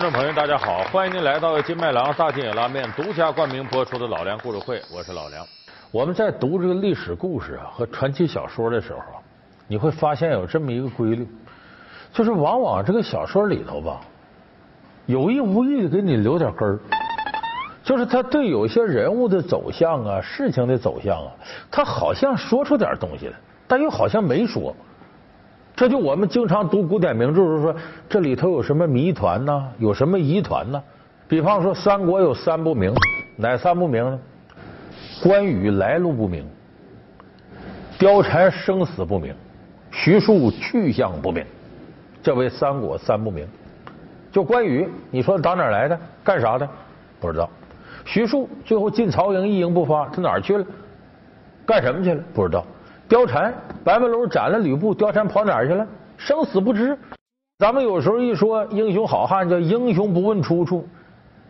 观众朋友，大家好，欢迎您来到金麦郎大金野拉面独家冠名播出的老梁故事会，我是老梁。我们在读这个历史故事啊和传奇小说的时候，你会发现有这么一个规律，就是往往这个小说里头吧，有意无意的给你留点根儿，就是他对有些人物的走向啊、事情的走向啊，他好像说出点东西来，但又好像没说。这就我们经常读古典名著，就说这里头有什么谜团呢？有什么疑团呢？比方说三国有三不明，哪三不明呢？关羽来路不明，貂蝉生死不明，徐庶去向不明，这为三国三不明。就关羽，你说打哪儿来的？干啥的？不知道。徐庶最后进曹营一营不发，他哪儿去了？干什么去了？不知道。貂蝉，白门楼斩了吕布，貂蝉跑哪儿去了？生死不知。咱们有时候一说英雄好汉，叫英雄不问出处。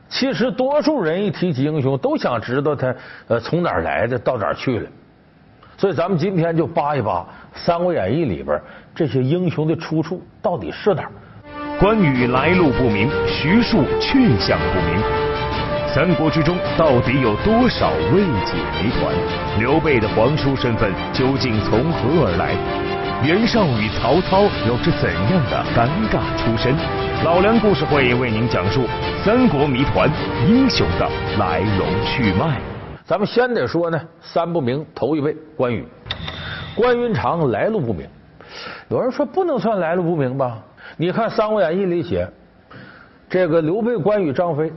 其实多数人一提起英雄，都想知道他呃从哪儿来的，到哪儿去了。所以咱们今天就扒一扒《三国演义》里边这些英雄的出处到底是哪儿。关羽来路不明，徐庶去向不明。三国之中到底有多少未解谜团？刘备的皇叔身份究竟从何而来？袁绍与曹操又是怎样的尴尬出身？老梁故事会为您讲述三国谜团英雄的来龙去脉。咱们先得说呢，三不明头一位关羽，关云长来路不明。有人说不能算来路不明吧？你看《三国演义》里写，这个刘备、关羽、张飞。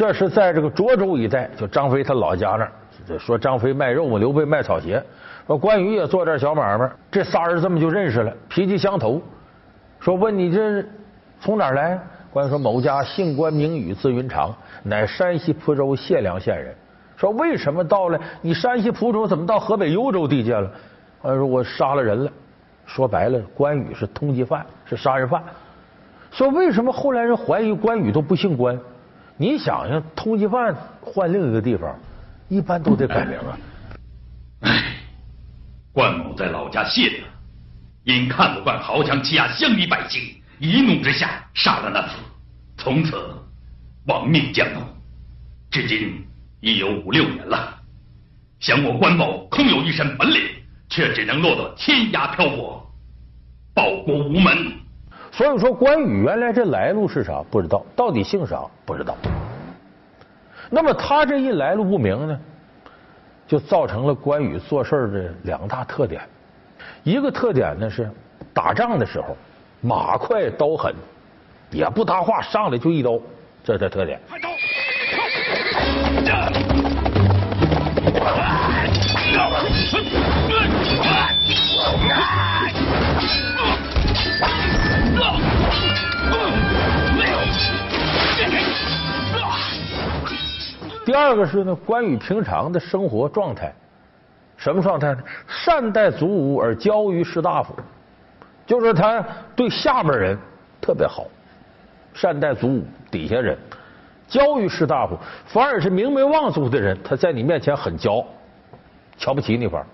这是在这个涿州一带，就张飞他老家那儿。说张飞卖肉嘛，刘备卖草鞋。说关羽也做点小买卖，这仨人这么就认识了，脾气相投。说问你这从哪儿来？关羽说某家姓关名羽字云长，乃山西蒲州解良县人。说为什么到了你山西蒲州，怎么到河北幽州地界了？关羽说我杀了人了。说白了，关羽是通缉犯，是杀人犯。说为什么后来人怀疑关羽都不姓关？你想想，通缉犯换另一个地方，一般都得改名啊。唉，关某在老家谢了，因看不惯豪强欺压乡里百姓，一怒之下杀了那子，从此亡命江东，至今已有五六年了。想我关某空有一身本领，却只能落得天涯漂泊，报国无门。所以说，关羽原来这来路是啥？不知道，到底姓啥？不知道。那么他这一来路不明呢，就造成了关羽做事的两大特点。一个特点呢是打仗的时候马快刀狠，也不搭话，上来就一刀，这是特点。第二个是呢，关羽平常的生活状态，什么状态呢？善待祖武而骄于士大夫，就是他对下边人特别好，善待祖武底下人，骄于士大夫，反而是名门望族的人，他在你面前很骄，瞧不起你方。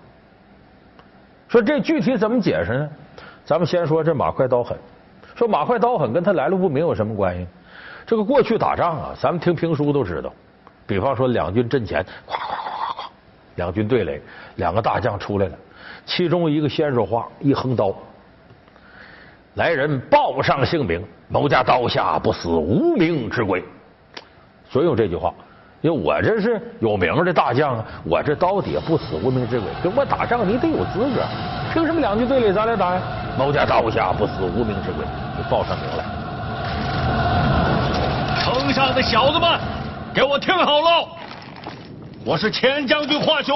说这具体怎么解释呢？咱们先说这马快刀狠，说马快刀狠跟他来路不明有什么关系？这个过去打仗啊，咱们听评书都知道。比方说，两军阵前，咵咵咵咵咵，两军对垒，两个大将出来了，其中一个先说话，一横刀，来人报上姓名，某家刀下不死无名之鬼，所以用这句话，因为我这是有名的大将啊，我这刀底下不死无名之鬼，跟我打仗你得有资格，凭什么两军对垒咱俩打呀？某家刀下不死无名之鬼，就报上名来。城上的小子们。给我听好了，我是前将军华雄，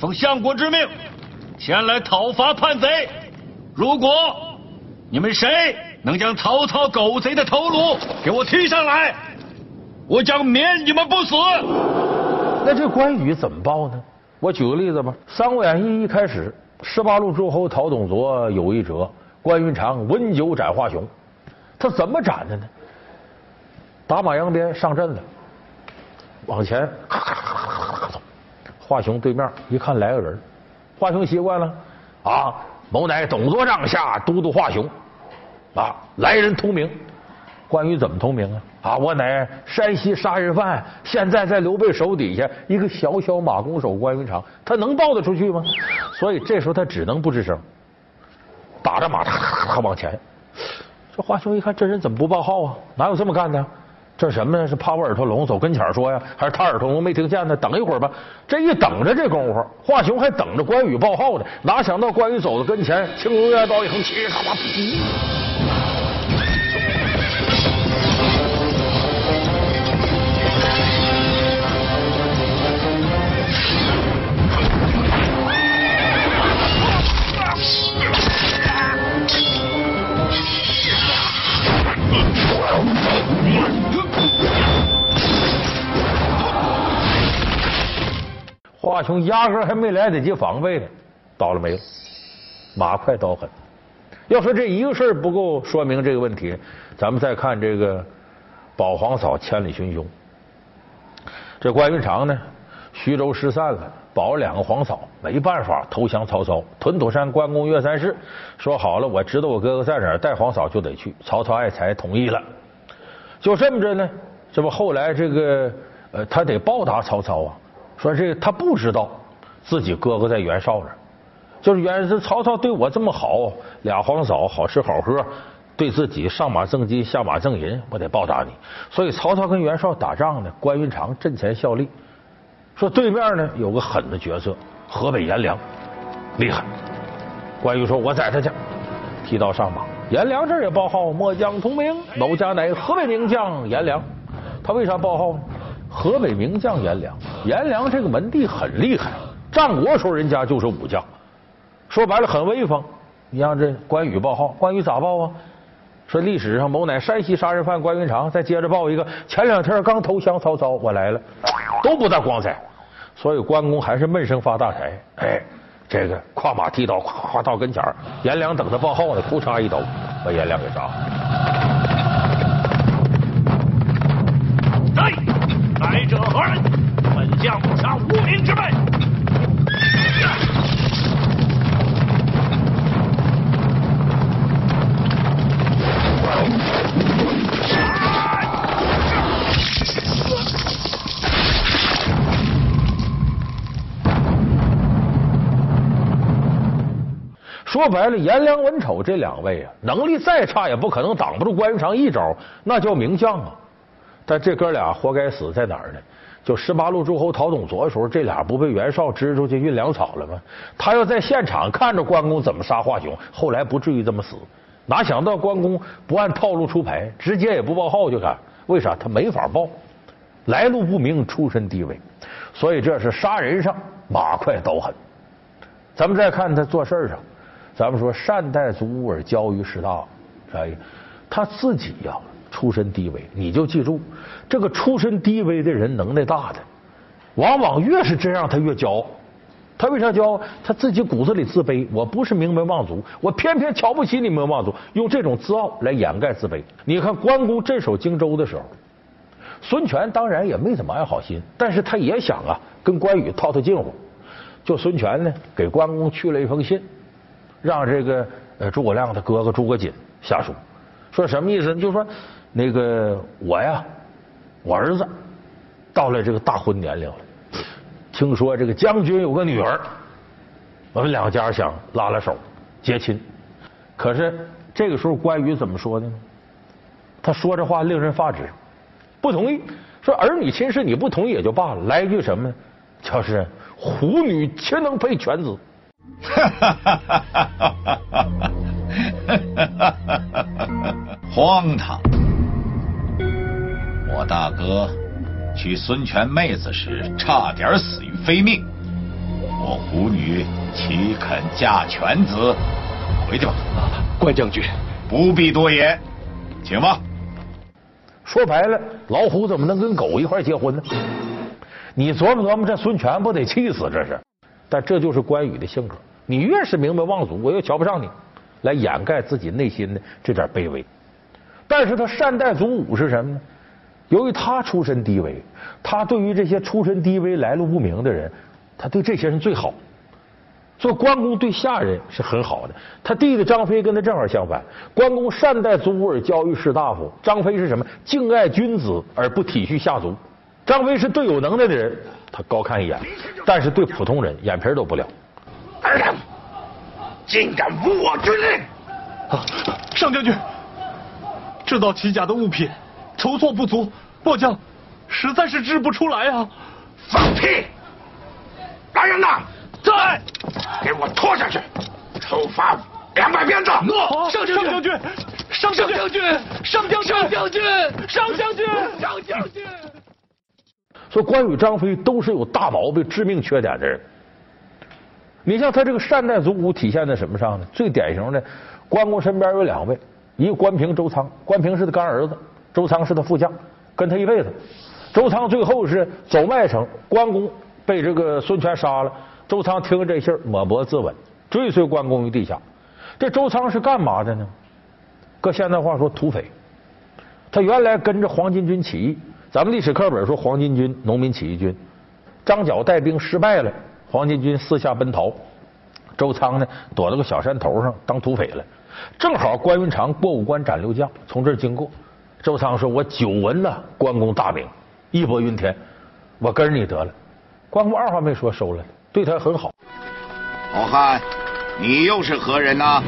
奉相国之命前来讨伐叛贼。如果你们谁能将曹操狗贼的头颅给我提上来，我将免你们不死。那这关羽怎么报呢？我举个例子吧，《三国演义》一开始，十八路诸侯讨董卓有一折，关云长温酒斩华雄，他怎么斩的呢？打马扬鞭上阵了。往前，咔咔咔咔咔咔走。华雄对面一看来个人，华雄习惯了啊，某乃董卓帐下都督华雄啊，来人通名。关羽怎么通名啊？啊，我乃山西杀人犯，现在在刘备手底下，一个小小马弓手关云长，他能报得出去吗？所以这时候他只能不吱声，打着马，他往前。这华雄一看，这人怎么不报号啊？哪有这么干的？这什么呢？是怕我耳朵聋，走跟前说呀？还是他耳朵聋没听见呢？等一会儿吧。这一等着，这功夫，华雄还等着关羽报号呢。哪想到关羽走到跟前，青龙偃刀一横，起他华雄压根还没来得及防备呢，倒了霉了，马快刀狠。要说这一个事儿不够说明这个问题，咱们再看这个保皇嫂千里寻凶。这关云长呢，徐州失散了，保两个皇嫂，没办法投降曹操。屯土山关公岳三世说好了，我知道我哥哥在哪儿，带皇嫂就得去。曹操爱才同意了，就这么着呢。这不后来这个呃，他得报答曹操啊。说这他不知道自己哥哥在袁绍那，就是袁是曹操对我这么好，俩皇嫂好吃好喝，对自己上马赠金下马赠银，我得报答你。所以曹操跟袁绍打仗呢，关云长阵前效力。说对面呢有个狠的角色，河北颜良，厉害。关羽说：“我宰他去。”提刀上马，颜良这也报号：“末将同名，某家乃河北名将颜良。”他为啥报号呢？河北名将颜良，颜良这个门第很厉害，战国时候人家就是武将，说白了很威风。你像这关羽报号，关羽咋报啊？说历史上某乃山西杀人犯关云长，再接着报一个，前两天刚投降曹操，我来了，都不大光彩。所以关公还是闷声发大财。哎，这个跨马提刀，咵咵到跟前颜良等他报号呢，扑嚓一刀把颜良给杀了。来者何人？将不杀无名之辈。说白了，颜良、文丑这两位啊，能力再差也不可能挡不住关云长一招，那叫名将啊。但这哥俩活该死在哪儿呢？就十八路诸侯讨董卓的时候，这俩不被袁绍支出去运粮草了吗？他要在现场看着关公怎么杀华雄，后来不至于这么死。哪想到关公不按套路出牌，直接也不报号就干？为啥？他没法报，来路不明，出身低微，所以这是杀人上马快刀狠。咱们再看他做事上，咱们说善待足而骄于士大，啥意思？他自己呀。出身低微，你就记住，这个出身低微的人能耐大的，往往越是这样，他越骄傲。他为啥骄傲？他自己骨子里自卑。我不是名门望族，我偏偏瞧不起你名门望族，用这种自傲来掩盖自卑。你看关公镇守荆州的时候，孙权当然也没怎么安好心，但是他也想啊，跟关羽套套近乎。就孙权呢，给关公去了一封信，让这个呃诸葛亮的哥哥诸葛瑾下书，说什么意思？就说。那个我呀，我儿子到了这个大婚年龄了，听说这个将军有个女儿，我们两家想拉拉手结亲，可是这个时候关羽怎么说的呢？他说这话令人发指，不同意。说儿女亲事你不同意也就罢了，来一句什么？呢？就是虎女岂能配犬子？荒唐！我大哥娶孙权妹子时，差点死于非命。我虎女岂肯嫁犬子？回去吧，关将军，不必多言，请吧。说白了，老虎怎么能跟狗一块结婚呢？你琢磨琢磨，这孙权不得气死？这是，但这就是关羽的性格。你越是名门望族，我越瞧不上你，来掩盖自己内心的这点卑微。但是他善待祖武是什么呢？由于他出身低微，他对于这些出身低微、来路不明的人，他对这些人最好。做关公对下人是很好的。他弟弟张飞跟他正好相反，关公善待族而，教育士大夫；张飞是什么？敬爱君子而不体恤下族。张飞是对有能耐的人，他高看一眼，但是对普通人眼皮都不亮。二郎，竟敢违我军令！啊，上将军，制造奇甲的物品筹措不足，末将实在是支不出来啊！放屁！来人呐！在，给我拖下去，处罚两百鞭子。诺，上将军，上将军，上将军，上将军，上将军，上将军。说关羽、张飞都是有大毛病、致命缺点的人。你像他这个善待族伍体现在什么上呢？最典型的，关公身边有两位，一个关平、周仓。关平是他干儿子，周仓是他副将，跟他一辈子。周仓最后是走麦城，关公被这个孙权杀了。周仓听了这信，抹脖自刎，追随关公于地下。这周仓是干嘛的呢？搁现在话说，土匪。他原来跟着黄巾军起义，咱们历史课本说黄巾军农民起义军，张角带兵失败了，黄巾军四下奔逃，周仓呢躲到个小山头上当土匪了。正好关云长过五关斩六将从这儿经过，周仓说：“我久闻了关公大名，义薄云天，我跟着你得了。”关公二话没说，收了。对他很好。好汉，你又是何人呢？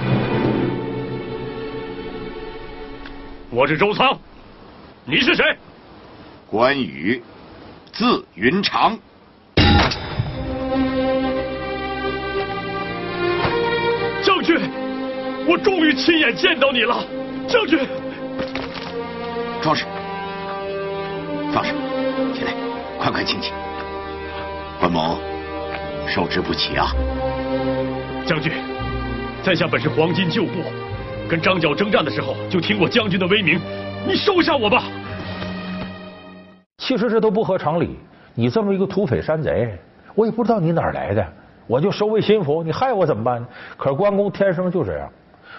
我是周仓，你是谁？关羽，字云长。将军，我终于亲眼见到你了，将军。壮士，壮士，起来，快快请起。关某。受之不起啊！将军，在下本是黄金旧部，跟张角征战的时候就听过将军的威名，你收下我吧。其实这都不合常理，你这么一个土匪山贼，我也不知道你哪儿来的，我就收为心腹，你害我怎么办呢？可是关公天生就这样，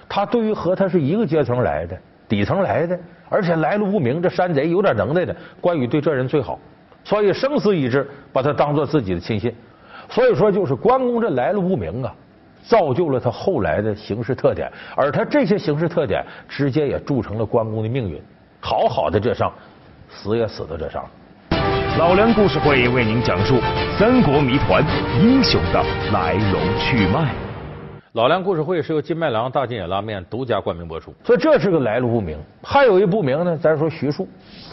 他对于和他是一个阶层来的、底层来的，而且来路不明，这山贼有点能耐的，关羽对这人最好，所以生死一致，把他当做自己的亲信。所以说，就是关公这来路不明啊，造就了他后来的行事特点，而他这些行事特点，直接也铸成了关公的命运。好好的这上，死也死到这上。老梁故事会为您讲述三国谜团英雄的来龙去脉。老梁故事会是由金麦郎大金野拉面独家冠名播出，所以这是个来路不明。还有一不明呢，咱说徐庶，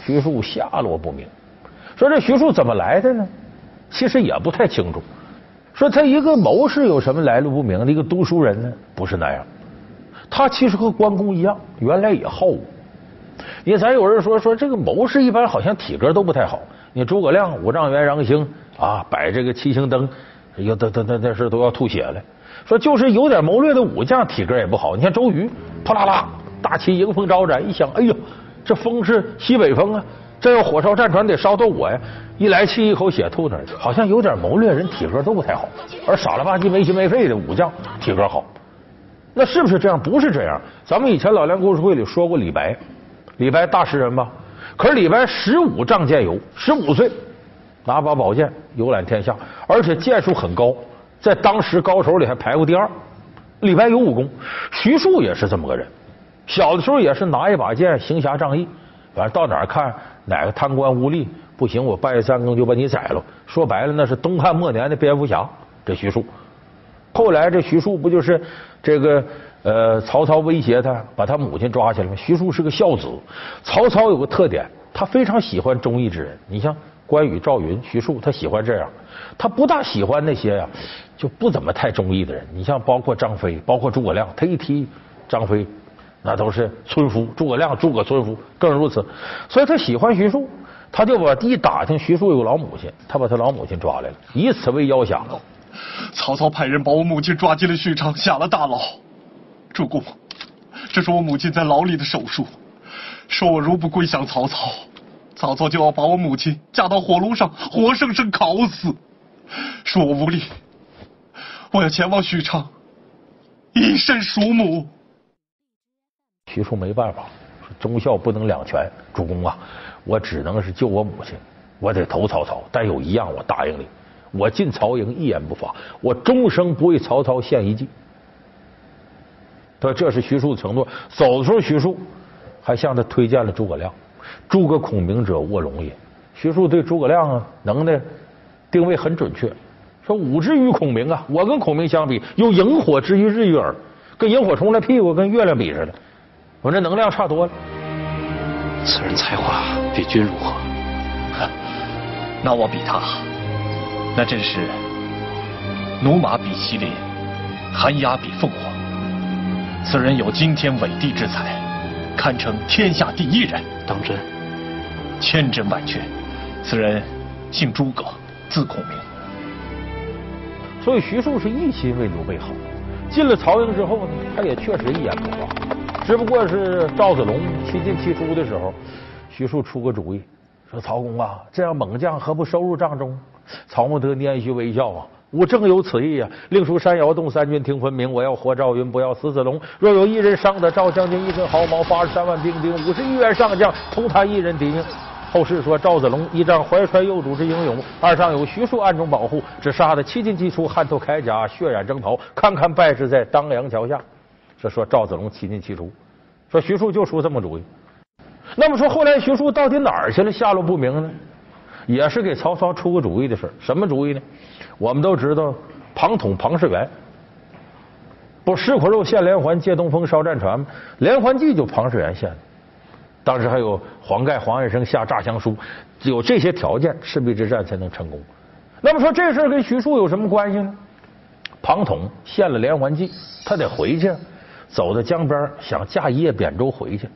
徐庶下落不明。说这徐庶怎么来的呢？其实也不太清楚。说他一个谋士有什么来路不明的一个读书人呢？不是那样，他其实和关公一样，原来也好武。因为咱有人说说这个谋士一般好像体格都不太好。你诸葛亮、五丈原、杨兴啊，摆这个七星灯，要都都那那是都要吐血了。说就是有点谋略的武将，体格也不好。你看周瑜，啪啦啦，大旗迎风招展，一想，哎呦，这风是西北风啊。这要火烧战船得烧到我呀！一来气一口血吐那儿去，好像有点谋略，人体格都不太好。而傻了吧唧没心没肺的武将体格好，那是不是这样？不是这样。咱们以前老梁故事会里说过李白，李白大诗人吧？可是李白十五仗剑游，十五岁拿把宝剑游览天下，而且剑术很高，在当时高手里还排过第二。李白有武功，徐庶也是这么个人，小的时候也是拿一把剑行侠仗义，反正到哪儿看。哪个贪官污吏不行？我拜三更就把你宰了。说白了，那是东汉末年的蝙蝠侠，这徐庶。后来这徐庶不就是这个呃曹操威胁他，把他母亲抓起来吗？徐庶是个孝子。曹操有个特点，他非常喜欢忠义之人。你像关羽、赵云、徐庶，他喜欢这样。他不大喜欢那些呀，就不怎么太忠义的人。你像包括张飞，包括诸葛亮，他一提张飞。那都是村夫，诸葛亮、诸葛村夫更如此，所以他喜欢徐庶，他就把一打听徐庶有个老母亲，他把他老母亲抓来了，以此为要挟。曹操派人把我母亲抓进了许昌，下了大牢。主公，这是我母亲在牢里的手书，说我如不归降曹操，曹操就要把我母亲架到火炉上，活生生烤死。说我无力，我要前往许昌，以身赎母。徐庶没办法，忠孝不能两全。主公啊，我只能是救我母亲，我得投曹操。但有一样，我答应你，我进曹营一言不发，我终生不为曹操献一计。说这是徐庶的承诺。走的时候，徐庶还向他推荐了诸葛亮。诸葛孔明者，卧龙也。徐庶对诸葛亮啊能耐定位很准确，说吾之于孔明啊，我跟孔明相比，有萤火之于日月耳，跟萤火虫的屁股跟月亮比似的，我这能量差多了。此人才华比君如何？那我比他，那真是驽马比麒麟，寒鸦比凤凰。此人有惊天伟地之才，堪称天下第一人。当真？千真万确。此人姓诸葛，字孔明。所以徐庶是一心为刘备好。进了曹营之后呢，他也确实一言不发。只不过是赵子龙七进七出的时候，徐庶出个主意，说曹公啊，这样猛将何不收入帐中？曹孟德拈须微笑啊，吾正有此意啊！令出山摇动，三军听分明。我要活赵云，不要死子龙。若有一人伤得赵将军一根毫毛，八十三万兵丁，五十一员上将，同他一人抵命。后世说赵子龙一仗怀揣幼主之英勇，二上有徐庶暗中保护，只杀得七进七出，汗透铠甲，血染征袍，堪堪败之在当阳桥下。这说赵子龙七进七出，说徐庶就出这么主意。那么说后来徐庶到底哪儿去了？下落不明呢？也是给曹操出个主意的事什么主意呢？我们都知道庞统庞士元，不吃苦肉献连环，借东风烧战船吗？连环计就庞士元献的。当时还有黄盖、黄安生下诈降书，有这些条件，赤壁之战才能成功。那么说这事跟徐庶有什么关系呢？庞统献了连环计，他得回去，走到江边想驾一叶扁舟回去。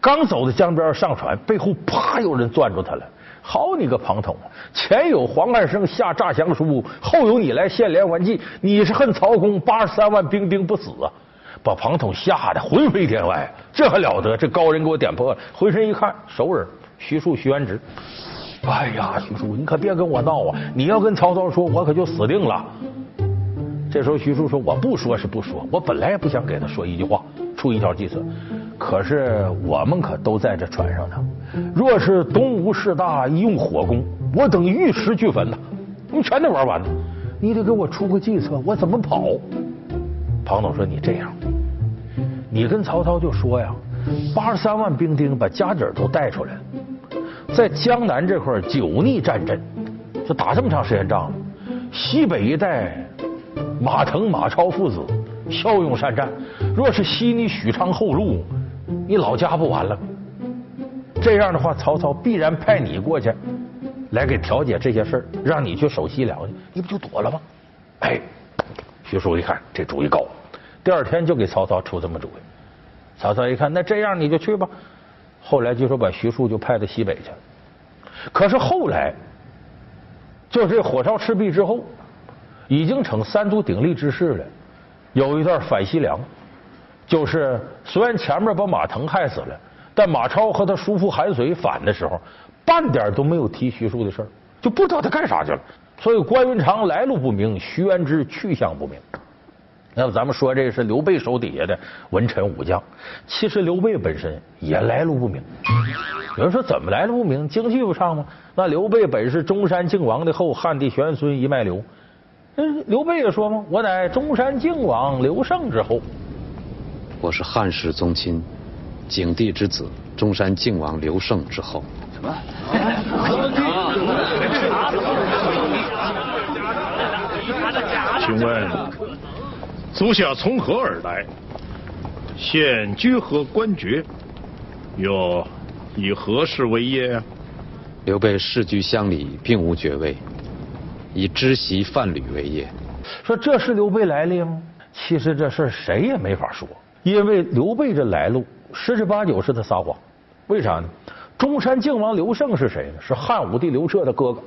刚走到江边上船，背后啪有人攥住他了。好你个庞统，前有黄汉升下诈降书，后有你来献连环计，你是恨曹公八十三万兵丁不死啊？把庞统吓得魂飞天外，这还了得？这高人给我点破了，回身一看，熟人徐庶、徐元直。哎呀，徐庶，你可别跟我闹啊！你要跟曹操说，我可就死定了。这时候徐庶说：“我不说是不说，我本来也不想给他说一句话，出一条计策。可是我们可都在这船上呢。若是东吴势大，一用火攻，我等玉石俱焚呐！你全得玩完了。你得给我出个计策，我怎么跑？”庞统说：“你这样。”你跟曹操就说呀，八十三万兵丁把家底儿都带出来了，在江南这块久逆战阵，就打这么长时间仗了。西北一带，马腾、马超父子骁勇善战。若是西你许昌后路，你老家不完了？这样的话，曹操必然派你过去，来给调解这些事儿，让你去守西凉去，你不就躲了吗？哎，徐庶一看这主意高。第二天就给曹操出这么主意，曹操一看，那这样你就去吧。后来就说把徐庶就派到西北去了。可是后来，就这火烧赤壁之后，已经成三足鼎立之势了。有一段反西凉，就是虽然前面把马腾害死了，但马超和他叔父韩遂反的时候，半点都没有提徐庶的事儿，就不知道他干啥去了。所以关云长来路不明，徐元之去向不明。那么咱们说这是刘备手底下的文臣武将，其实刘备本身也来路不明。有人说怎么来路不明？京剧不唱吗？那刘备本是中山靖王的后，汉帝玄孙一脉流。嗯，刘备也说吗？我乃中山靖王刘胜之后。我是汉室宗亲，景帝之子，中山靖王刘胜之后。什么？请问？足下从何而来？现居何官爵？又以何事为业？刘备世居乡里，并无爵位，以织席贩履为业。说这是刘备来历吗？其实这事谁也没法说，因为刘备这来路十之八九是他撒谎。为啥呢？中山靖王刘胜是谁呢？是汉武帝刘彻的哥哥，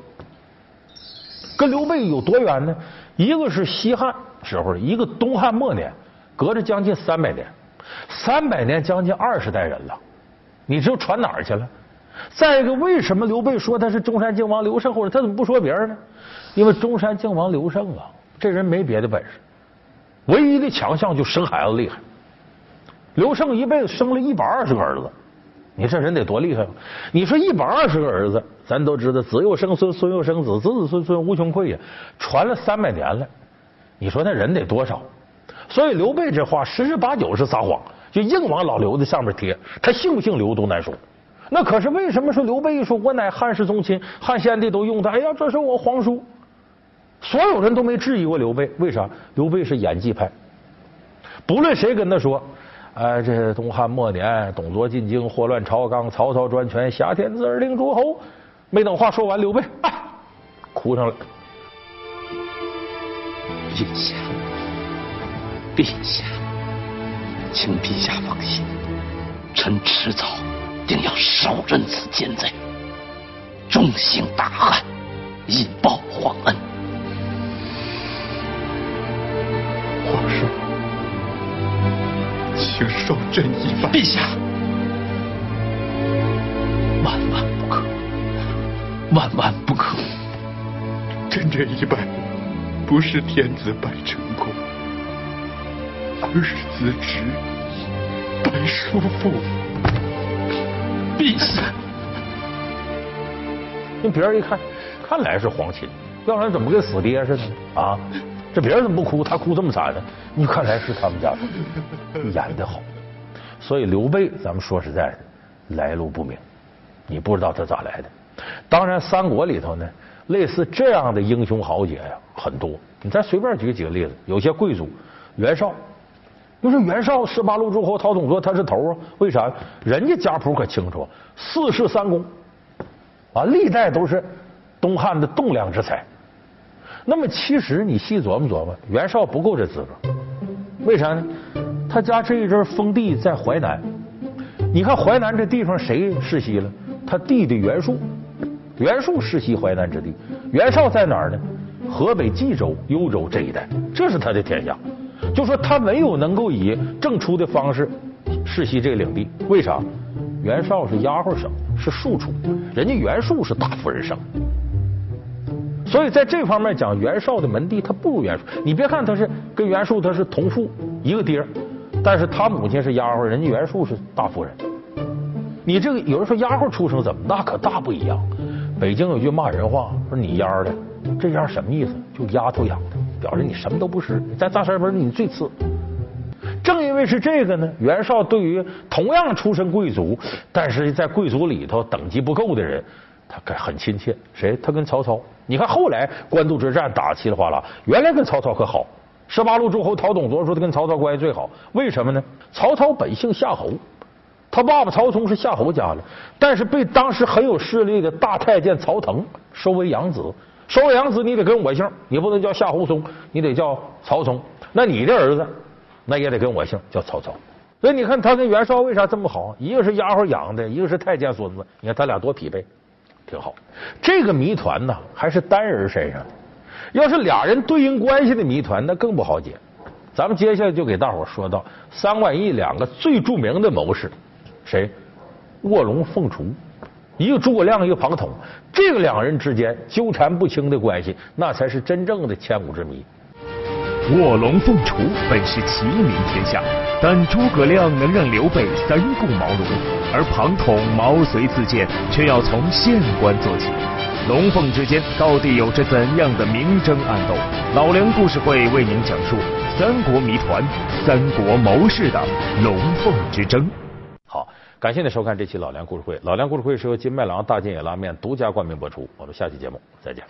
跟刘备有多远呢？一个是西汉。时候，一个东汉末年，隔着将近三百年，三百年将近二十代人了，你知道传哪儿去了？再一个，为什么刘备说他是中山靖王刘胜，或者他怎么不说别人呢？因为中山靖王刘胜啊，这人没别的本事，唯一的强项就生孩子厉害。刘胜一辈子生了一百二十个儿子，你这人得多厉害！你说一百二十个儿子，咱都知道子又生孙，孙又生子，子子孙孙无穷匮呀，传了三百年了。你说那人得多少？所以刘备这话十之八九是撒谎，就硬往老刘的上面贴。他姓不姓刘都难说。那可是为什么说刘备一说我乃汉室宗亲，汉献帝都用他？哎呀，这是我皇叔。所有人都没质疑过刘备，为啥？刘备是演技派。不论谁跟他说，哎，这东汉末年，董卓进京，祸乱朝纲，曹操专权，挟天子而令诸侯。没等话说完，刘备啊，哭上了。陛下，陛下，请陛下放心，臣迟早定要手刃此奸贼，重刑大汉，以报皇恩。请受朕一拜。陛下，万万不可，万万不可！朕这一拜。不是天子拜成功，而是子侄拜叔父。陛下，那别人一看，看来是皇亲，要不然怎么跟死爹似的啊？这别人怎么不哭，他哭这么惨呢？你看来是他们家的演的好。所以刘备，咱们说实在的，来路不明，你不知道他咋来的。当然，三国里头呢。类似这样的英雄豪杰呀，很多。你再随便举几个例子，有些贵族，袁绍，就是袁绍十八路诸侯，讨董卓他是头啊？为啥？人家家谱可清楚，四世三公，啊，历代都是东汉的栋梁之才。那么其实你细琢磨琢磨，袁绍不够这资格，为啥呢？他家这一阵封地在淮南，你看淮南这地方谁世袭了？他弟弟袁术。袁术世袭淮南之地，袁绍在哪儿呢？河北冀州、幽州这一带，这是他的天下。就说他没有能够以正出的方式世袭这个领地，为啥？袁绍是丫鬟生，是庶出，人家袁术是大夫人生，所以在这方面讲，袁绍的门第他不如袁术。你别看他是跟袁术他是同父一个爹，但是他母亲是丫鬟，人家袁术是大夫人。你这个有人说丫鬟出生怎么？那可大不一样。北京有句骂人话，说你丫的，这丫什么意思？就丫头养的，表示你什么都不是。在大山门你最次。正因为是这个呢，袁绍对于同样出身贵族，但是在贵族里头等级不够的人，他很亲切。谁？他跟曹操。你看后来官渡之战打稀里哗啦，原来跟曹操可好。十八路诸侯曹董卓说他跟曹操关系最好，为什么呢？曹操本姓夏侯。他爸爸曹冲是夏侯家的，但是被当时很有势力的大太监曹腾收为养子。收为养子，你得跟我姓，你不能叫夏侯松，你得叫曹冲。那你的儿子，那也得跟我姓，叫曹操。所以你看他跟袁绍为啥这么好？一个是丫鬟养的，一个是太监孙子，你看他俩多匹配，挺好。这个谜团呢，还是单人身上的。要是俩人对应关系的谜团，那更不好解。咱们接下来就给大伙说到三管义两个最著名的谋士。谁？卧龙凤雏，一个诸葛亮，一个庞统，这个两人之间纠缠不清的关系，那才是真正的千古之谜。卧龙凤雏本是齐名天下，但诸葛亮能让刘备三顾茅庐，而庞统毛遂自荐，却要从县官做起。龙凤之间到底有着怎样的明争暗斗？老梁故事会为您讲述三国谜团、三国谋士的龙凤之争。好，感谢您收看这期老梁故事会。老梁故事会是由金麦郎大金野拉面独家冠名播出。我们下期节目再见。